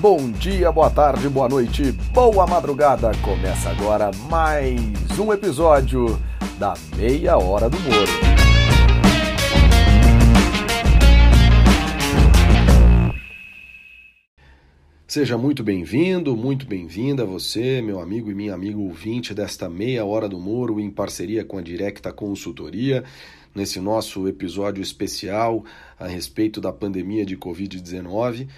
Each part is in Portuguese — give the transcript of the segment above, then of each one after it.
Bom dia, boa tarde, boa noite, boa madrugada. Começa agora mais um episódio da Meia Hora do Moro. Seja muito bem-vindo, muito bem-vinda você, meu amigo e minha amiga ouvinte desta Meia Hora do Moro, em parceria com a Directa Consultoria, nesse nosso episódio especial a respeito da pandemia de Covid-19.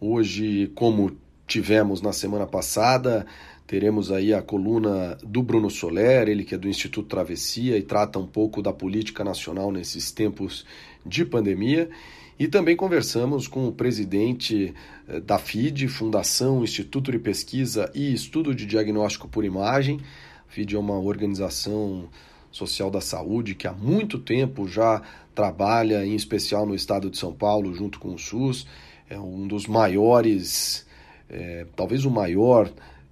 Hoje, como tivemos na semana passada, teremos aí a coluna do Bruno Soler, ele que é do Instituto Travessia e trata um pouco da política nacional nesses tempos de pandemia. E também conversamos com o presidente eh, da FID, Fundação Instituto de Pesquisa e Estudo de Diagnóstico por Imagem. A FID é uma organização social da saúde que há muito tempo já trabalha, em especial no estado de São Paulo, junto com o SUS. É um dos maiores, é, talvez o maior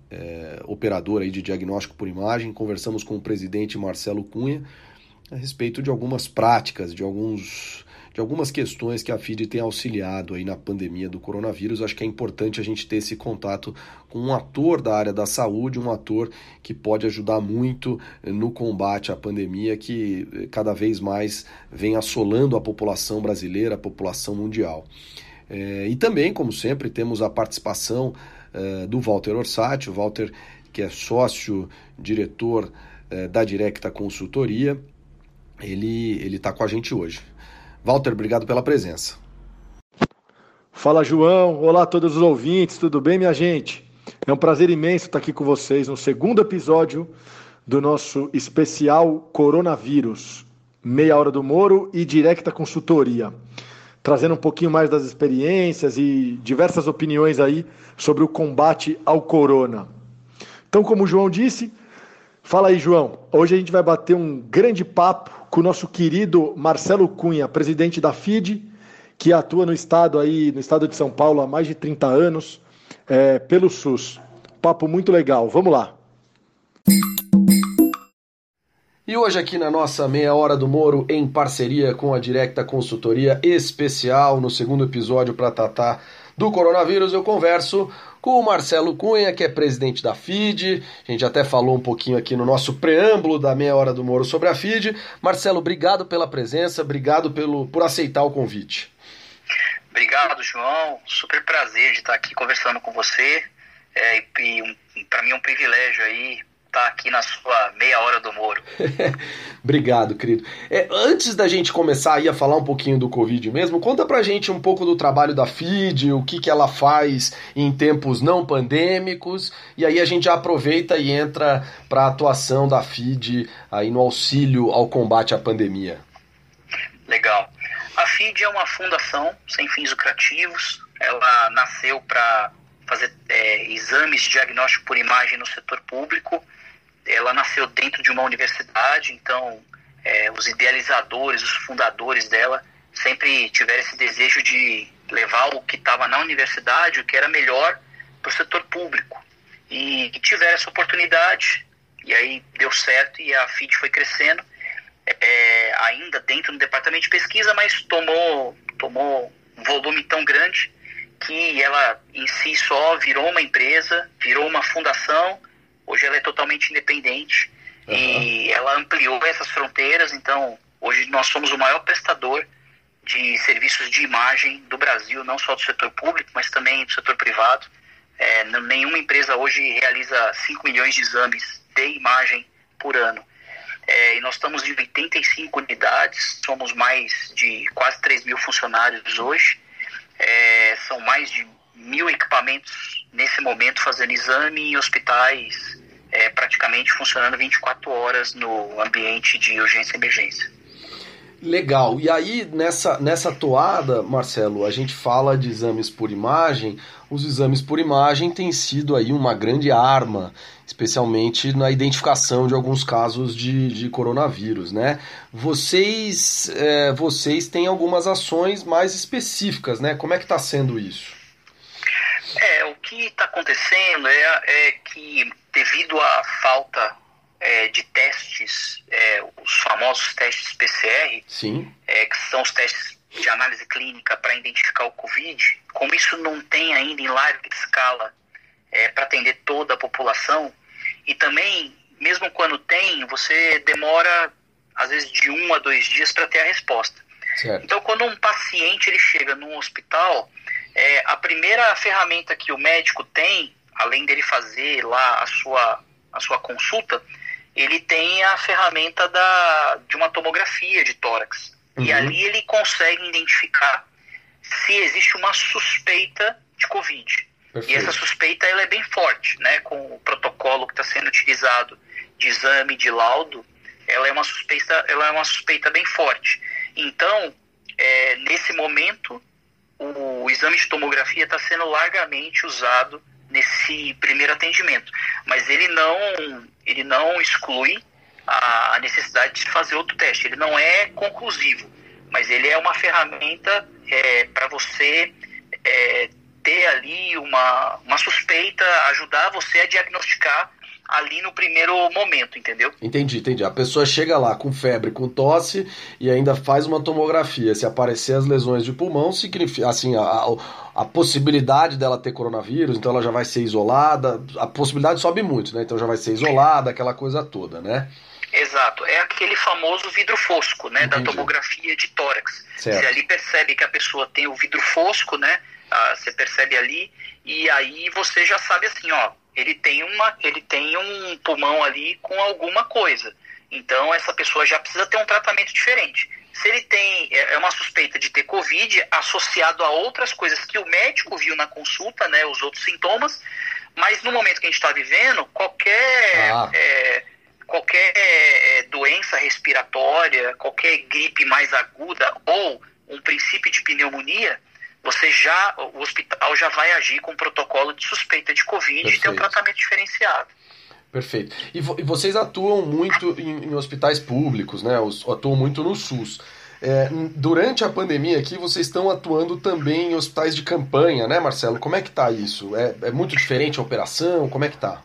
é, operador aí de diagnóstico por imagem. Conversamos com o presidente Marcelo Cunha a respeito de algumas práticas, de alguns de algumas questões que a FID tem auxiliado aí na pandemia do coronavírus. Acho que é importante a gente ter esse contato com um ator da área da saúde, um ator que pode ajudar muito no combate à pandemia que eh, cada vez mais vem assolando a população brasileira, a população mundial. É, e também, como sempre, temos a participação é, do Walter Orsatti, o Walter que é sócio, diretor é, da Directa Consultoria, ele está com a gente hoje. Walter, obrigado pela presença. Fala, João. Olá a todos os ouvintes, tudo bem, minha gente? É um prazer imenso estar aqui com vocês no segundo episódio do nosso especial Coronavírus, Meia Hora do Moro e Directa Consultoria, trazendo um pouquinho mais das experiências e diversas opiniões aí sobre o combate ao corona. Então, como o João disse, fala aí, João. Hoje a gente vai bater um grande papo com o nosso querido Marcelo Cunha, presidente da FID, que atua no estado aí, no estado de São Paulo há mais de 30 anos, é, pelo SUS. Papo muito legal. Vamos lá. E hoje aqui na nossa meia hora do Moro, em parceria com a Directa Consultoria Especial, no segundo episódio para tratar do coronavírus, eu converso com o Marcelo Cunha, que é presidente da FID. A gente até falou um pouquinho aqui no nosso preâmbulo da meia hora do Moro sobre a FID. Marcelo, obrigado pela presença, obrigado pelo, por aceitar o convite. Obrigado, João. Super prazer de estar aqui conversando com você. É, e um, para mim é um privilégio aí estar tá aqui na sua meia hora do Moro. Obrigado, querido. É, antes da gente começar aí a falar um pouquinho do Covid mesmo, conta pra gente um pouco do trabalho da FID, o que, que ela faz em tempos não pandêmicos, e aí a gente já aproveita e entra para a atuação da FID aí no auxílio ao combate à pandemia. Legal. A FID é uma fundação sem fins lucrativos, ela nasceu para fazer é, exames de diagnóstico por imagem no setor público ela nasceu dentro de uma universidade, então é, os idealizadores, os fundadores dela sempre tiveram esse desejo de levar o que estava na universidade, o que era melhor para o setor público. E, e tiveram essa oportunidade, e aí deu certo e a FIT foi crescendo, é, ainda dentro do departamento de pesquisa, mas tomou, tomou um volume tão grande que ela em si só virou uma empresa, virou uma fundação Hoje ela é totalmente independente uhum. e ela ampliou essas fronteiras. Então, hoje nós somos o maior prestador de serviços de imagem do Brasil, não só do setor público, mas também do setor privado. É, nenhuma empresa hoje realiza 5 milhões de exames de imagem por ano. É, e nós estamos em 85 unidades, somos mais de quase 3 mil funcionários hoje. É, são mais de mil equipamentos nesse momento fazendo exame em hospitais é, praticamente funcionando 24 horas no ambiente de urgência e emergência. Legal. E aí, nessa, nessa toada, Marcelo, a gente fala de exames por imagem. Os exames por imagem têm sido aí uma grande arma, especialmente na identificação de alguns casos de, de coronavírus, né? Vocês, é, vocês têm algumas ações mais específicas, né? Como é que está sendo isso? É, que está acontecendo é, é, que devido à falta é, de testes, é, os famosos testes PCR, Sim. É, que são os testes de análise clínica para identificar o Covid, como isso não tem ainda em larga escala é, para atender toda a população, e também, mesmo quando tem, você demora às vezes de um a dois dias para ter a resposta. Certo. Então, quando um paciente ele chega num hospital, é, a primeira ferramenta que o médico tem, além dele fazer lá a sua, a sua consulta, ele tem a ferramenta da, de uma tomografia de tórax. Uhum. E ali ele consegue identificar se existe uma suspeita de Covid. Perfeito. E essa suspeita ela é bem forte, né? Com o protocolo que está sendo utilizado de exame, de laudo, ela é uma suspeita, ela é uma suspeita bem forte. Então, é, nesse momento, o, exame de tomografia está sendo largamente usado nesse primeiro atendimento, mas ele não, ele não exclui a, a necessidade de fazer outro teste. Ele não é conclusivo, mas ele é uma ferramenta é, para você é, ter ali uma, uma suspeita, ajudar você a diagnosticar ali no primeiro momento, entendeu? Entendi, entendi. A pessoa chega lá com febre, com tosse e ainda faz uma tomografia. Se aparecer as lesões de pulmão, significa assim, a, a possibilidade dela ter coronavírus, então ela já vai ser isolada. A possibilidade sobe muito, né? Então já vai ser isolada, aquela coisa toda, né? Exato, é aquele famoso vidro fosco, né, Entendi. da tomografia de tórax. Certo. Você ali percebe que a pessoa tem o vidro fosco, né, ah, você percebe ali, e aí você já sabe assim, ó, ele tem, uma, ele tem um pulmão ali com alguma coisa. Então essa pessoa já precisa ter um tratamento diferente. Se ele tem é, é uma suspeita de ter Covid associado a outras coisas que o médico viu na consulta, né, os outros sintomas, mas no momento que a gente está vivendo, qualquer ah. é, qualquer é, doença respiratória, qualquer gripe mais aguda ou um princípio de pneumonia, você já, o hospital já vai agir com um protocolo de suspeita de Covid Perfeito. e ter um tratamento diferenciado. Perfeito. E, vo e vocês atuam muito em, em, hospitais públicos, né? Atuam muito no SUS. É, durante a pandemia aqui, vocês estão atuando também em hospitais de campanha, né, Marcelo? Como é que tá isso? É, é muito diferente a operação? Como é que tá?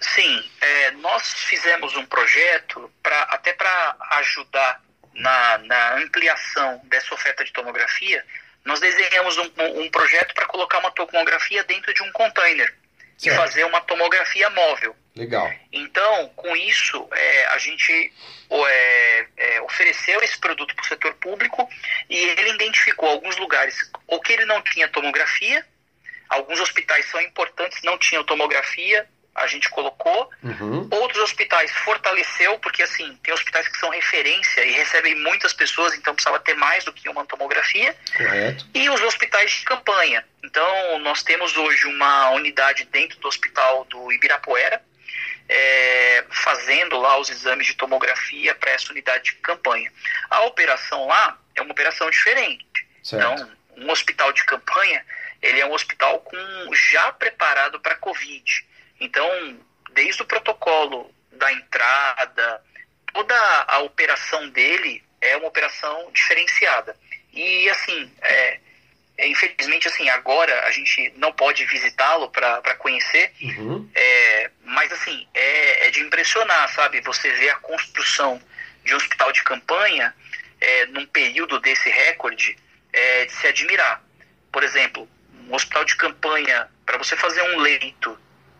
Sim, é, nós fizemos um projeto pra, até para ajudar na, na ampliação dessa oferta de tomografia nós desenhamos um, um projeto para colocar uma tomografia dentro de um container certo. e fazer uma tomografia móvel. Legal. Então, com isso, é, a gente é, é, ofereceu esse produto para o setor público e ele identificou alguns lugares ou que ele não tinha tomografia, alguns hospitais são importantes, não tinham tomografia, a gente colocou. Uhum. Outros hospitais fortaleceu, porque assim, tem hospitais que são referência e recebem muitas pessoas, então precisava ter mais do que uma tomografia. Correto. E os hospitais de campanha. Então, nós temos hoje uma unidade dentro do hospital do Ibirapuera, é, fazendo lá os exames de tomografia para essa unidade de campanha. A operação lá é uma operação diferente. Certo. Então, um hospital de campanha, ele é um hospital com já preparado para Covid. Então, desde o protocolo da entrada, toda a operação dele é uma operação diferenciada. E assim, é, é, infelizmente assim, agora a gente não pode visitá-lo para conhecer, uhum. é, mas assim, é, é, de impressionar, sabe? Você vê a construção de um hospital de campanha é, num período desse recorde, é de se admirar. Por exemplo, um hospital de campanha, para você fazer um leito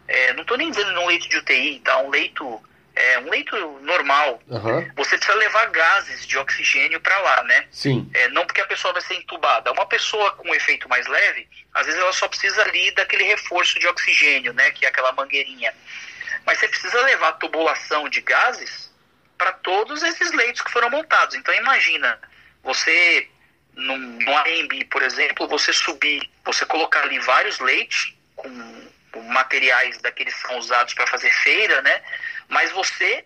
é, não estou nem dizendo num leito de UTI, tá? Um leito, é, um leito normal. Uhum. Você precisa levar gases de oxigênio para lá, né? Sim. É, não porque a pessoa vai ser entubada. Uma pessoa com um efeito mais leve, às vezes ela só precisa ali daquele reforço de oxigênio, né? Que é aquela mangueirinha. Mas você precisa levar tubulação de gases para todos esses leitos que foram montados. Então imagina, você num, num AMB, por exemplo, você subir, você colocar ali vários leitos com materiais daqueles que são usados para fazer feira, né? Mas você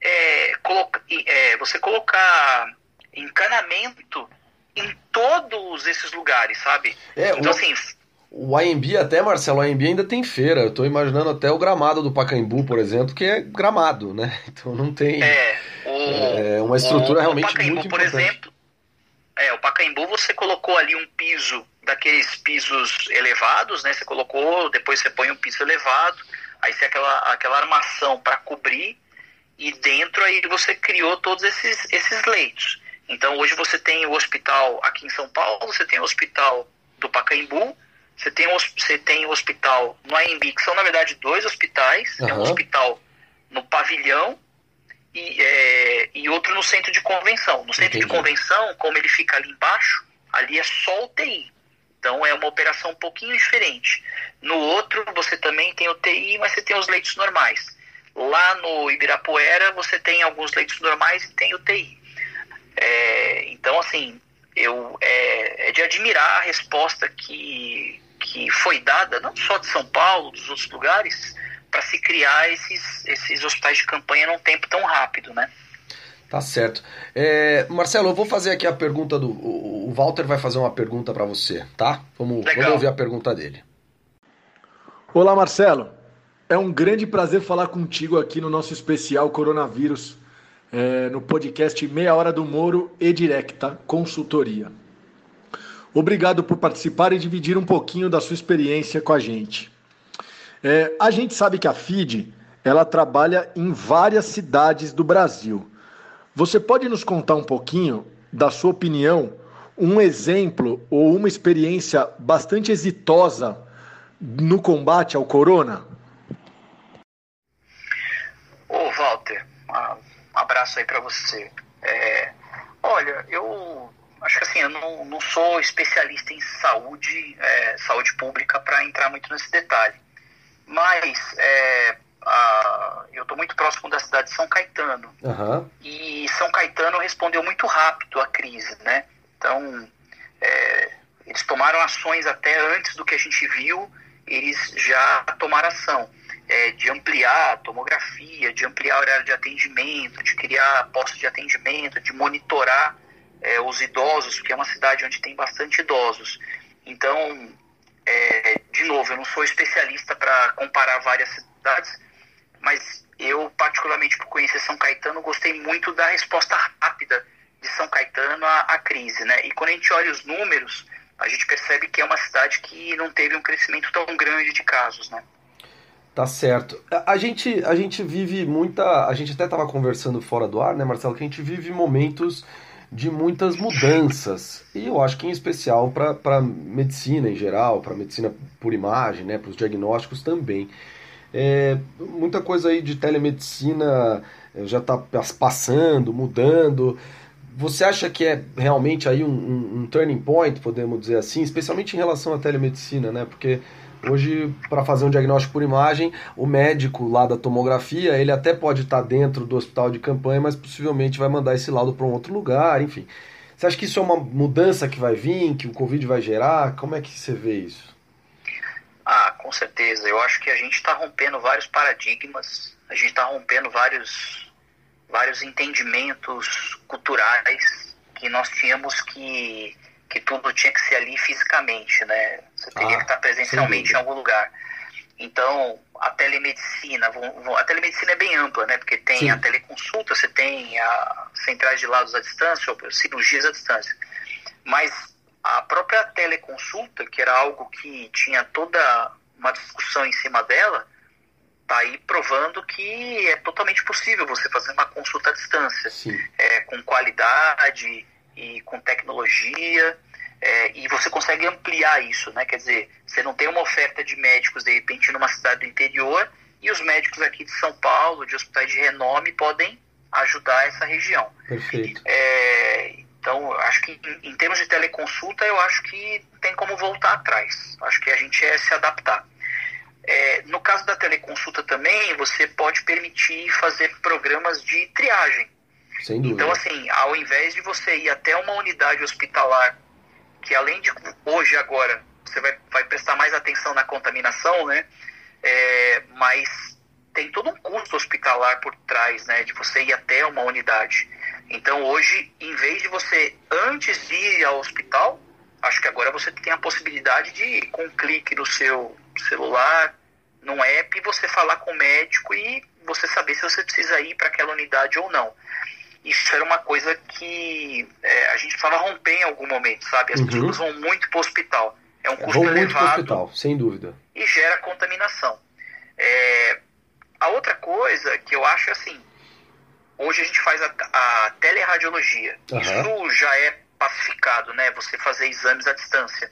é, coloca, é, você colocar encanamento em todos esses lugares, sabe? É, então, o, assim. O AMB até, Marcelo, o AMB ainda tem feira. Eu tô imaginando até o gramado do Pacaembu, por exemplo, que é gramado, né? Então não tem. É, o, é uma estrutura o, realmente o Pacaembu, muito por importante. exemplo. É, o Pacaembu você colocou ali um piso daqueles pisos elevados, né? Você colocou, depois você põe um piso elevado, aí você aquela, aquela armação para cobrir e dentro aí você criou todos esses, esses leitos. Então hoje você tem o hospital aqui em São Paulo, você tem o hospital do Pacaembu, você tem o, você tem o hospital no AMB, que são na verdade dois hospitais, uhum. tem um hospital no pavilhão e, é, e outro no centro de convenção. No centro Entendi. de convenção, como ele fica ali embaixo, ali é só UTI. Então é uma operação um pouquinho diferente. No outro, você também tem UTI, mas você tem os leitos normais. Lá no Ibirapuera, você tem alguns leitos normais e tem UTI. É, então, assim, eu, é, é, de admirar a resposta que, que foi dada, não só de São Paulo, dos outros lugares, para se criar esses, esses hospitais de campanha num tempo tão rápido, né? Tá certo. É, Marcelo, eu vou fazer aqui a pergunta do. O Walter vai fazer uma pergunta para você, tá? Vamos, vamos ouvir a pergunta dele. Olá, Marcelo. É um grande prazer falar contigo aqui no nosso especial Coronavírus, é, no podcast Meia Hora do Moro e Directa Consultoria. Obrigado por participar e dividir um pouquinho da sua experiência com a gente. É, a gente sabe que a FID ela trabalha em várias cidades do Brasil. Você pode nos contar um pouquinho, da sua opinião, um exemplo ou uma experiência bastante exitosa no combate ao corona? Ô, Walter, um abraço aí para você. É, olha, eu acho que assim, eu não, não sou especialista em saúde, é, saúde pública para entrar muito nesse detalhe. Mas é, a, eu estou muito próximo da cidade de São Caetano. Uhum. E São Caetano respondeu muito rápido à crise, né? Então, é, eles tomaram ações até antes do que a gente viu, eles já tomaram ação. É, de ampliar a tomografia, de ampliar o horário de atendimento, de criar postos de atendimento, de monitorar é, os idosos, porque é uma cidade onde tem bastante idosos. Então, é, de novo, eu não sou especialista para comparar várias cidades, mas eu, particularmente por conhecer São Caetano, gostei muito da resposta rápida de São Caetano à, à crise, né? E quando a gente olha os números, a gente percebe que é uma cidade que não teve um crescimento tão grande de casos, né? Tá certo. A gente, a gente vive muita. A gente até estava conversando fora do ar, né, Marcelo? Que a gente vive momentos de muitas mudanças. E eu acho que em especial para medicina em geral, para medicina por imagem, né, para os diagnósticos também. É, muita coisa aí de telemedicina é, já está passando, mudando. Você acha que é realmente aí um, um, um, turning point, podemos dizer assim, especialmente em relação à telemedicina, né? Porque hoje, para fazer um diagnóstico por imagem, o médico lá da tomografia, ele até pode estar tá dentro do hospital de campanha, mas possivelmente vai mandar esse laudo para um outro lugar, enfim. Você acha que isso é uma mudança que vai vir, que o Covid vai gerar? Como é que você vê isso? Ah, com certeza. Eu acho que a gente está rompendo vários paradigmas, a gente está rompendo vários, vários entendimentos culturais que nós tínhamos que, que tudo tinha que ser ali fisicamente, né? Você teria ah, que estar presencialmente em algum lugar. Então, a telemedicina, a telemedicina é bem ampla, né? Porque tem sim. a teleconsulta, você tem a centrais de lados à distância, ou cirurgias à distância. Mas a própria teleconsulta, que era algo que tinha toda uma discussão em cima dela, está aí provando que é totalmente possível você fazer uma consulta à distância, é, com qualidade e com tecnologia, é, e você consegue ampliar isso, né? Quer dizer, você não tem uma oferta de médicos de repente numa cidade do interior e os médicos aqui de São Paulo, de hospitais de renome, podem ajudar essa região. Perfeito. É, então, acho que em, termos de teleconsulta, eu acho que tem como voltar atrás. Acho que a gente é se adaptar. É, no caso da teleconsulta também, você pode permitir fazer programas de triagem. Sem dúvida. Então, assim, ao invés de você ir até uma unidade hospitalar, que além de hoje, agora, você vai, vai prestar mais atenção na contaminação, né? É, mas tem todo um custo hospitalar por trás, né? De você ir até uma unidade. Então hoje, em vez de você antes de ir ao hospital, acho que agora você tem a possibilidade de, com um clique no seu celular, num app, você falar com o médico e você saber se você precisa ir para aquela unidade ou não. Isso era uma coisa que é, a gente precisava romper em algum momento, sabe? As uhum. pessoas vão muito para o hospital. É um custo vão elevado. Muito pro hospital, sem dúvida. E gera contaminação. É, a outra coisa que eu acho assim, hoje a gente faz a, a teleradiologia. Uhum. Isso já é pacificado, né? Você fazer exames à distância.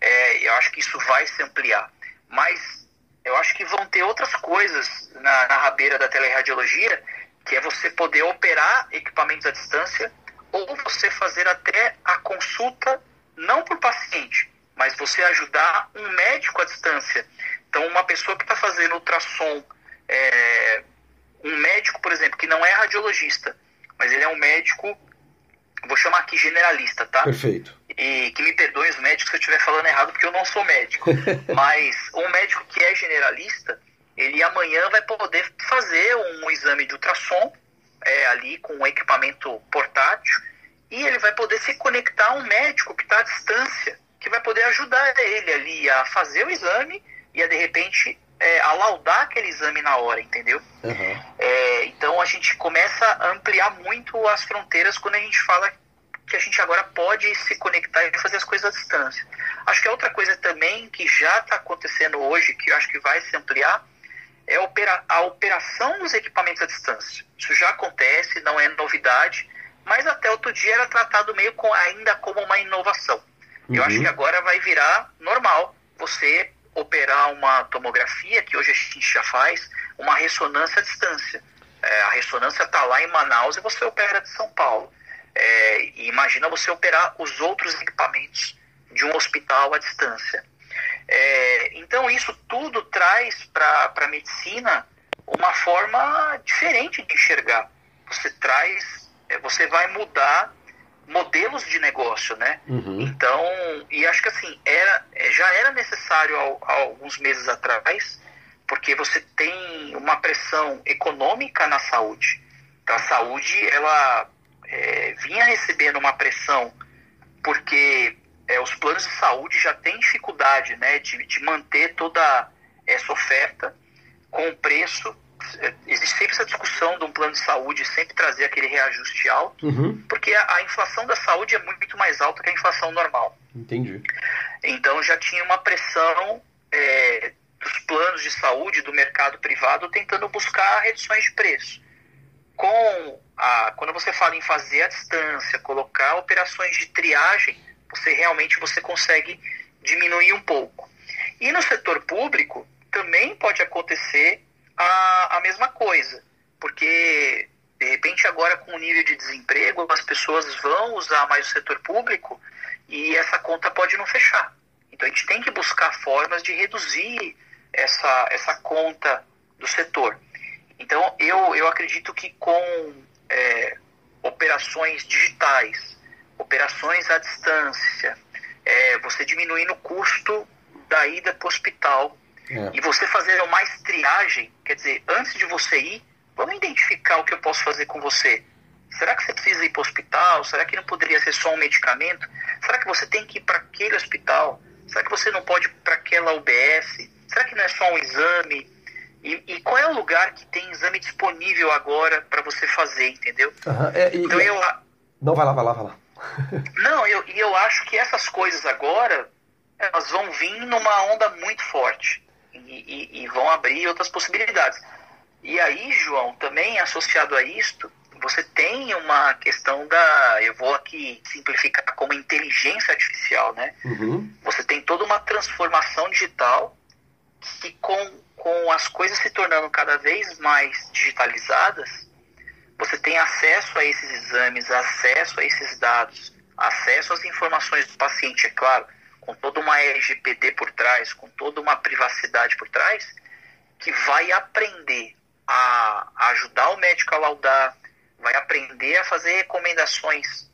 É, eu acho que isso vai se ampliar. Mas eu acho que vão ter outras coisas na, na rabeira da teleradiologia, que é você poder operar equipamentos à distância ou você fazer até a consulta, não por paciente, mas você ajudar um médico à distância. Então, uma pessoa que está fazendo ultrassom, é, um médico, por exemplo, que não é radiologista, mas ele é um médico, vou chamar aqui generalista, tá? Perfeito. E que me perdoem os médicos se eu estiver falando errado, porque eu não sou médico. mas um médico que é generalista, ele amanhã vai poder fazer um exame de ultrassom é, ali com um equipamento portátil e ele vai poder se conectar a um médico que está à distância, que vai poder ajudar ele ali a fazer o exame e a de repente é, a laudar aquele exame na hora, entendeu? Uhum. É, então a gente começa a ampliar muito as fronteiras quando a gente fala que a gente agora pode se conectar e fazer as coisas à distância. Acho que a outra coisa também que já está acontecendo hoje, que eu acho que vai se ampliar, é a operação dos equipamentos à distância. Isso já acontece, não é novidade, mas até outro dia era tratado meio com, ainda como uma inovação. Uhum. Eu acho uhum. que agora vai virar normal você operar uma tomografia, que hoje a gente já faz, uma ressonância à distância. É, a ressonância está lá em Manaus e você opera de São Paulo. É, e imagina você operar os outros equipamentos de um hospital à distância. É, então isso tudo traz para a medicina uma forma diferente de enxergar. Você traz, é, você vai mudar modelos de negócio, né? Uhum. Então, e acho que assim, era, é, já era necessário há, alguns meses atrás, porque você tem uma pressão econômica na saúde. Então, a saúde, ela é, vinha recebendo uma pressão porque é, os planos de saúde já têm dificuldade né, de, de manter toda essa oferta com preço. É, existe sempre essa discussão de um plano de saúde sempre trazer aquele reajuste alto, uhum. porque a, a, inflação da saúde é muito mais alta que a inflação normal. Entendi. Então já tinha uma pressão é, dos planos de saúde do mercado privado tentando buscar reduções de preço. Com a, quando você fala em fazer a distância, colocar operações de triagem, você realmente você consegue diminuir um pouco. E no setor público também pode acontecer a, a mesma coisa, porque de repente agora com o nível de desemprego as pessoas vão usar mais o setor público e essa conta pode não fechar. Então a gente tem que buscar formas de reduzir essa, essa conta do setor. Então eu, eu acredito que com é, operações digitais, operações à distância, é, você diminuindo o custo da ida para o hospital é. e você fazer mais triagem, quer dizer, antes de você ir, vamos identificar o que eu posso fazer com você. Será que você precisa ir para o hospital? Será que não poderia ser só um medicamento? Será que você tem que ir para aquele hospital? Será que você não pode ir para aquela UBS? Será que não é só um exame? E, e, qual é o lugar que tem exame disponível agora para você fazer, entendeu? Uhum. É, e, então eu. Não, vai lá, vai lá, vai lá. Não, eu, e eu acho que essas coisas agora elas vão vir numa onda muito forte e, e, vão abrir outras possibilidades. E aí, João, também associado a isto, você tem uma questão da, eu vou aqui simplificar como inteligência artificial, né? Uhum. Você tem toda uma transformação digital que com, com as coisas se tornando cada vez mais digitalizadas, você tem acesso a esses exames, acesso a esses dados, acesso às informações do paciente, é claro, com toda uma LGPD por trás, com toda uma privacidade por trás, que vai aprender a ajudar o médico a laudar, vai aprender a fazer recomendações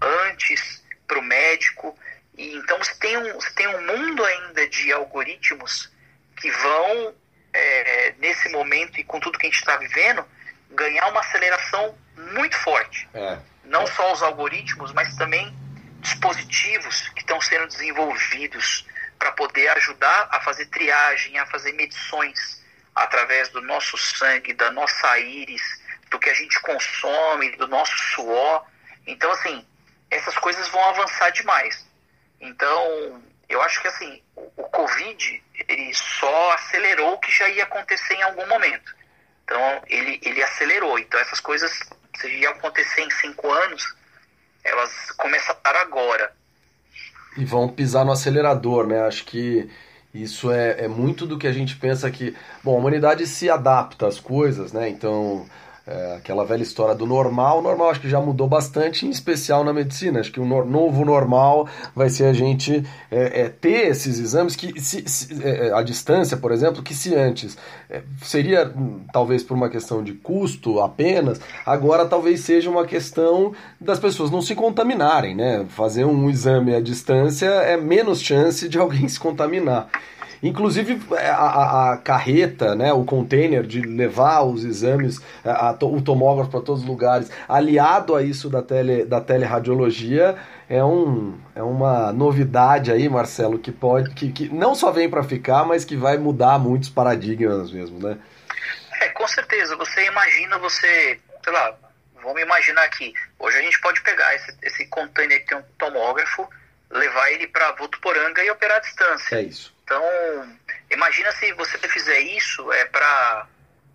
antes para o médico. E então você tem, um, você tem um mundo ainda de algoritmos que vão, é, nesse momento e com tudo que a gente está vivendo, ganhar uma aceleração muito forte. É. Não só os algoritmos, mas também dispositivos que estão sendo desenvolvidos para poder ajudar a fazer triagem, a fazer medições através do nosso sangue, da nossa íris, do que a gente consome, do nosso suor. Então, assim, essas coisas vão avançar demais. Então, eu acho que assim, o, o Covid ele só acelerou o que já ia acontecer em algum momento. Então ele, ele acelerou. Então essas coisas iam acontecer em cinco anos, elas começaram agora. E vão pisar no acelerador, né? Acho que isso é, é muito do que a gente pensa que. Bom, a humanidade se adapta às coisas, né? Então é, aquela velha história do normal, normal acho que já mudou bastante, em especial na medicina. Acho que o no, novo normal vai ser a gente é, é, ter esses exames que, se, se, é, é, a distância, por exemplo, que se antes é, seria hum, talvez por uma questão de custo apenas, agora talvez seja uma questão das pessoas não se contaminarem, né? Fazer um exame à distância é menos chance de alguém se contaminar. Inclusive é, a, a, a, carreta, né, o container de levar os exames, é, a, o tomógrafo para todos os lugares, aliado a isso da, tele, da teleradiologia, é, um, é uma novidade aí, Marcelo, que pode que, que não só vem para ficar, mas que vai mudar muitos paradigmas mesmo, né? É, com certeza. Você imagina você, sei lá, vamos imaginar aqui. Hoje a gente pode pegar esse, esse container que tem um tomógrafo, levar ele para Votuporanga e operar à distância. É isso. Então, imagina se você fizer isso é para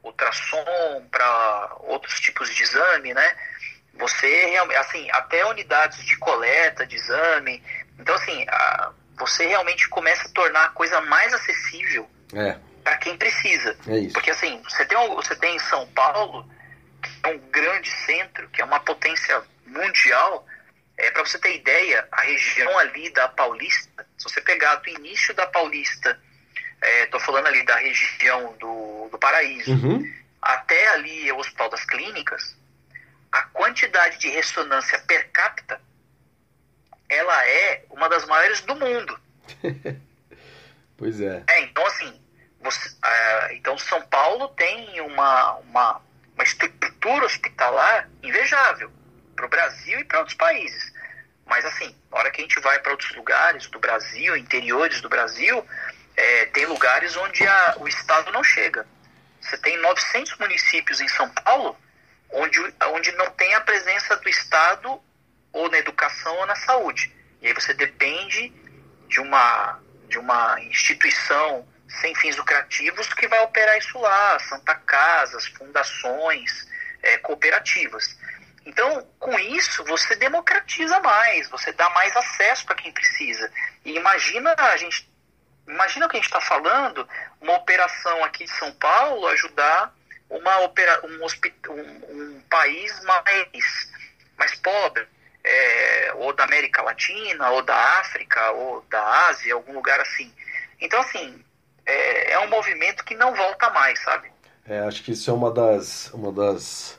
ultrassom, para outros tipos de exame, né? Você realmente, assim, até unidades de coleta de exame. Então, assim, a, você realmente começa a tornar a coisa mais acessível é. para quem precisa. É. Porque, assim, você tem, você tem São Paulo, que é um grande centro, que é uma potência mundial, é, Para você ter ideia, a região ali da Paulista, se você pegar do início da Paulista, estou é, falando ali da região do, do Paraíso, uhum. até ali o Hospital das Clínicas, a quantidade de ressonância per capita, ela é uma das maiores do mundo. pois é. é então, assim, você, uh, então São Paulo tem uma, uma, uma estrutura hospitalar invejável para o Brasil e para outros países. Mas assim, na hora que a gente vai para outros lugares do Brasil, interiores do Brasil, é, tem lugares onde a, o Estado não chega. Você tem 900 municípios em São Paulo onde, onde não tem a presença do Estado ou na educação ou na saúde. E aí você depende de uma, de uma instituição sem fins lucrativos que vai operar isso lá, Santa Casas, fundações, é, cooperativas. Então, com isso, você democratiza mais, você dá mais acesso para quem precisa. E imagina a gente, imagina o que a gente está falando, uma operação aqui de São Paulo ajudar uma opera, um, um, um país mais, mais pobre, é, ou da América Latina, ou da África, ou da Ásia, algum lugar assim. Então, assim, é, é um movimento que não volta mais, sabe? É, acho que isso é uma das, uma das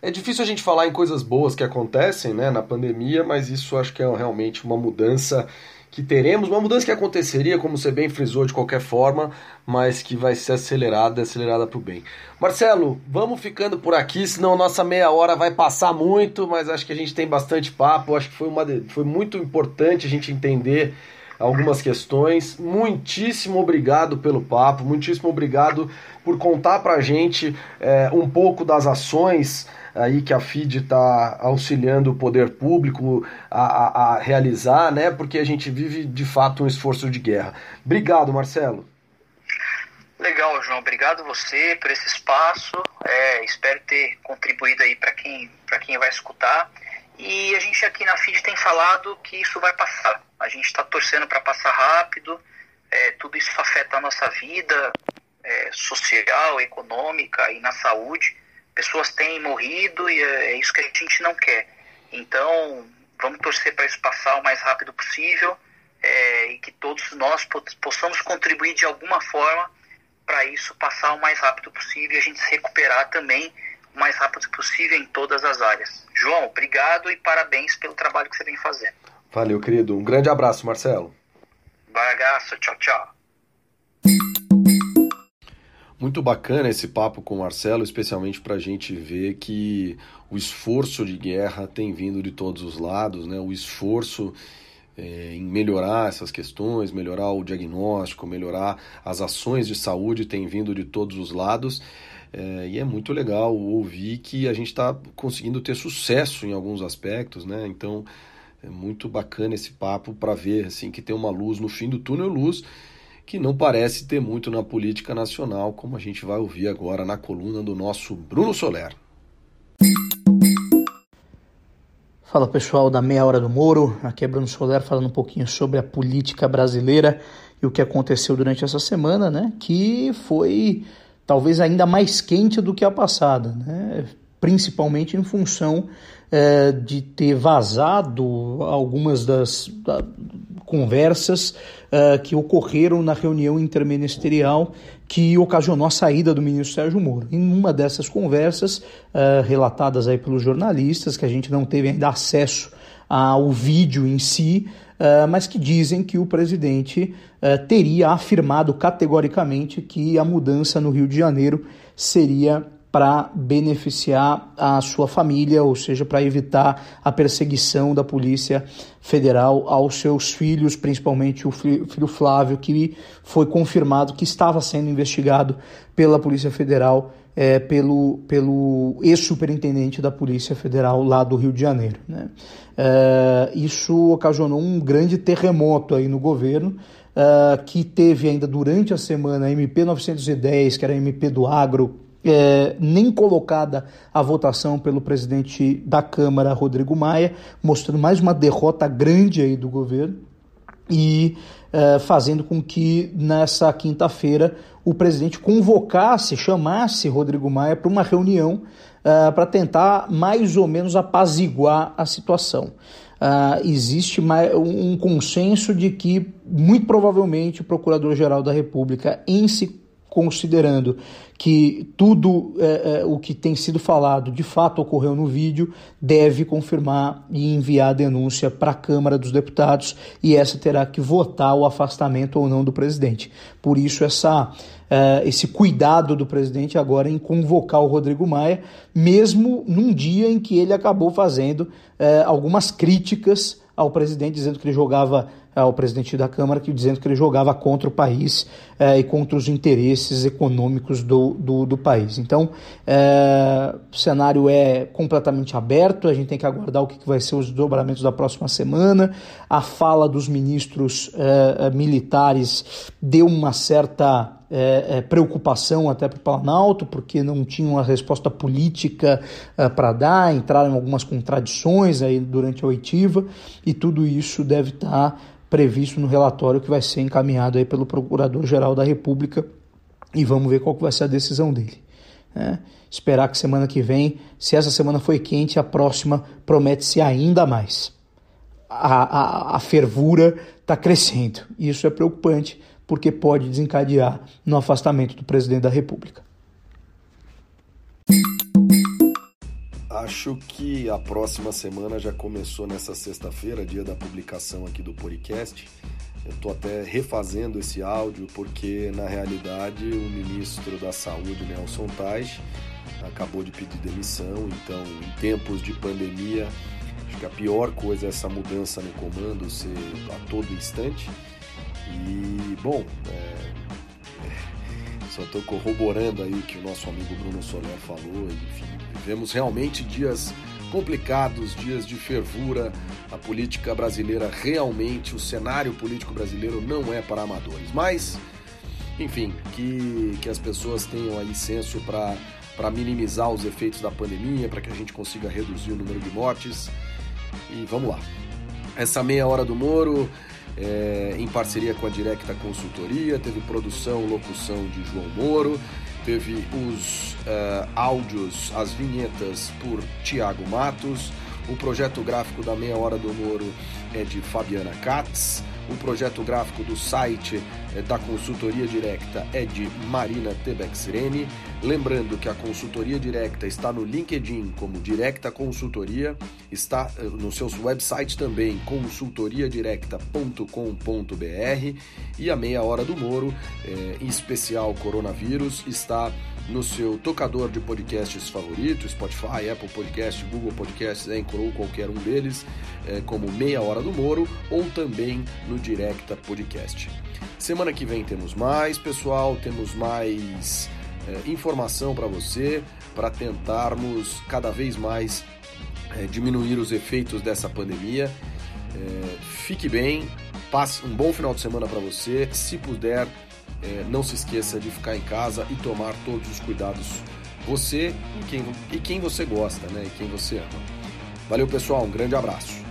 é difícil a gente falar em coisas boas que acontecem né, na pandemia, mas isso acho que é realmente uma mudança que teremos, uma mudança que aconteceria, como você bem frisou, de qualquer forma, mas que vai ser acelerada, acelerada para o bem. Marcelo, vamos ficando por aqui, senão nossa meia hora vai passar muito, mas acho que a gente tem bastante papo, acho que foi, uma, foi muito importante a gente entender algumas questões. Muitíssimo obrigado pelo papo, muitíssimo obrigado por contar para a gente é, um pouco das ações aí que a FID está auxiliando o poder público a, a, a, realizar, né? Porque a gente vive de fato um esforço de guerra. Obrigado, Marcelo. Legal, João. Obrigado você por esse espaço. É, espero ter contribuído aí para quem, quem vai escutar. E a gente aqui na FID tem falado que isso vai passar. A gente está torcendo para passar rápido. É, tudo isso afeta a nossa vida é, social, econômica e na saúde pessoas têm morrido e é, é isso que a gente não quer. Então, vamos torcer para isso passar o mais rápido possível é, e que todos nós possamos contribuir de alguma forma para isso passar o mais rápido possível e a gente se recuperar também o mais rápido possível em todas as áreas. João, obrigado e parabéns pelo trabalho que você vem fazendo. Valeu, querido. Um grande abraço, Marcelo. Bagaço, tchau, tchau. Muito bacana esse papo com o Marcelo, especialmente para a gente ver que o esforço de guerra tem vindo de todos os lados, né? o esforço é, em melhorar essas questões, melhorar o diagnóstico, melhorar as ações de saúde tem vindo de todos os lados. É, e é muito legal ouvir que a gente está conseguindo ter sucesso em alguns aspectos, né? Então é muito bacana esse papo para ver assim que tem uma luz no fim do túnel, luz que não parece ter muito na política nacional, como a gente vai ouvir agora na coluna do nosso Bruno Soler. Fala pessoal da Meia Hora do Moro, aqui é Bruno Soler falando um pouquinho sobre a política brasileira e o que aconteceu durante essa semana, né? Que foi talvez ainda mais quente do que a passada, né? Principalmente em função é, de ter vazado algumas das da, conversas uh, que ocorreram na reunião interministerial que ocasionou a saída do ministro Sérgio Moro. Em uma dessas conversas, uh, relatadas aí pelos jornalistas, que a gente não teve ainda acesso ao vídeo em si, uh, mas que dizem que o presidente teria afirmado categoricamente que a mudança no Rio de Janeiro seria para beneficiar a sua família, ou seja, para evitar a perseguição da Polícia Federal aos seus filhos, principalmente o filho Flávio, que foi confirmado que estava sendo investigado pela Polícia Federal, é, pelo, pelo ex-superintendente da Polícia Federal lá do Rio de Janeiro. Né? É, isso ocasionou um grande terremoto aí no governo. Uh, que teve ainda durante a semana a MP 910, que era a MP do agro, é, nem colocada a votação pelo presidente da Câmara, Rodrigo Maia, mostrando mais uma derrota grande aí do governo e é, fazendo com que nessa quinta-feira o presidente convocasse, chamasse Rodrigo Maia para uma reunião é, para tentar mais ou menos apaziguar a situação. Uh, existe um consenso de que, muito provavelmente, o Procurador-Geral da República, em se considerando que tudo é, é, o que tem sido falado de fato ocorreu no vídeo, deve confirmar e enviar a denúncia para a Câmara dos Deputados e essa terá que votar o afastamento ou não do presidente. Por isso, essa, é, esse cuidado do presidente agora em convocar o Rodrigo Maia, mesmo num dia em que ele acabou fazendo é, algumas críticas ao presidente, dizendo que ele jogava ao presidente da Câmara, que, dizendo que ele jogava contra o país eh, e contra os interesses econômicos do, do, do país. Então, eh, o cenário é completamente aberto, a gente tem que aguardar o que, que vai ser os desdobramentos da próxima semana. A fala dos ministros eh, militares deu uma certa é, é, preocupação até para o Planalto, porque não tinham uma resposta política é, para dar, entraram em algumas contradições aí durante a oitiva, e tudo isso deve estar tá previsto no relatório que vai ser encaminhado aí pelo Procurador-Geral da República e vamos ver qual vai ser a decisão dele. Né? Esperar que semana que vem, se essa semana foi quente, a próxima promete ser ainda mais. A, a, a fervura está crescendo. E isso é preocupante, porque pode desencadear no afastamento do presidente da República. Acho que a próxima semana já começou nessa sexta-feira, dia da publicação aqui do podcast. Eu estou até refazendo esse áudio porque, na realidade, o ministro da Saúde, Nelson Taj, acabou de pedir demissão. Então, em tempos de pandemia, acho que a pior coisa é essa mudança no comando ser a todo instante. E, bom, é, só estou corroborando aí o que o nosso amigo Bruno Soler falou. Enfim, Vivemos realmente dias complicados, dias de fervura. A política brasileira realmente, o cenário político brasileiro não é para amadores. Mas, enfim, que, que as pessoas tenham aí senso para minimizar os efeitos da pandemia, para que a gente consiga reduzir o número de mortes. E vamos lá. Essa meia hora do Moro, é, em parceria com a Directa Consultoria, teve produção, locução de João Moro teve os uh, áudios, as vinhetas por Tiago Matos, o projeto gráfico da Meia Hora do Moro é de Fabiana Katz, o projeto gráfico do site é, da consultoria direta é de Marina Tebexirene. Lembrando que a consultoria direta está no LinkedIn como Directa Consultoria, está eh, no seu website também consultoriadirecta.com.br e a Meia Hora do Moro, é, em especial coronavírus, está no seu tocador de podcasts favorito, Spotify, Apple Podcast, Google Podcasts, Anchor ou qualquer um deles, é, como Meia Hora do Moro, ou também no Directa Podcast. Semana que vem temos mais, pessoal, temos mais é, informação para você, para tentarmos cada vez mais é, diminuir os efeitos dessa pandemia. É, fique bem, passe um bom final de semana para você. Se puder, é, não se esqueça de ficar em casa e tomar todos os cuidados você e quem, e quem você gosta, né? E quem você ama. Valeu, pessoal, um grande abraço.